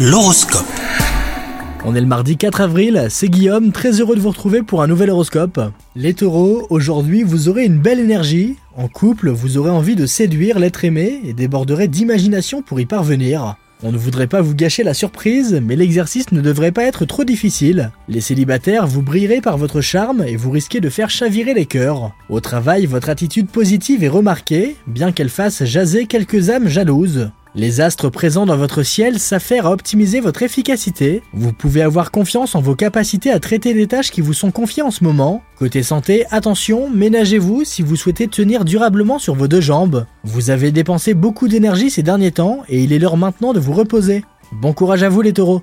L'horoscope. On est le mardi 4 avril, c'est Guillaume, très heureux de vous retrouver pour un nouvel horoscope. Les taureaux, aujourd'hui vous aurez une belle énergie. En couple, vous aurez envie de séduire l'être aimé et déborderez d'imagination pour y parvenir. On ne voudrait pas vous gâcher la surprise, mais l'exercice ne devrait pas être trop difficile. Les célibataires, vous brillerez par votre charme et vous risquez de faire chavirer les cœurs. Au travail, votre attitude positive est remarquée, bien qu'elle fasse jaser quelques âmes jalouses. Les astres présents dans votre ciel s'affairent à optimiser votre efficacité. Vous pouvez avoir confiance en vos capacités à traiter des tâches qui vous sont confiées en ce moment. Côté santé, attention, ménagez-vous si vous souhaitez tenir durablement sur vos deux jambes. Vous avez dépensé beaucoup d'énergie ces derniers temps et il est l'heure maintenant de vous reposer. Bon courage à vous les taureaux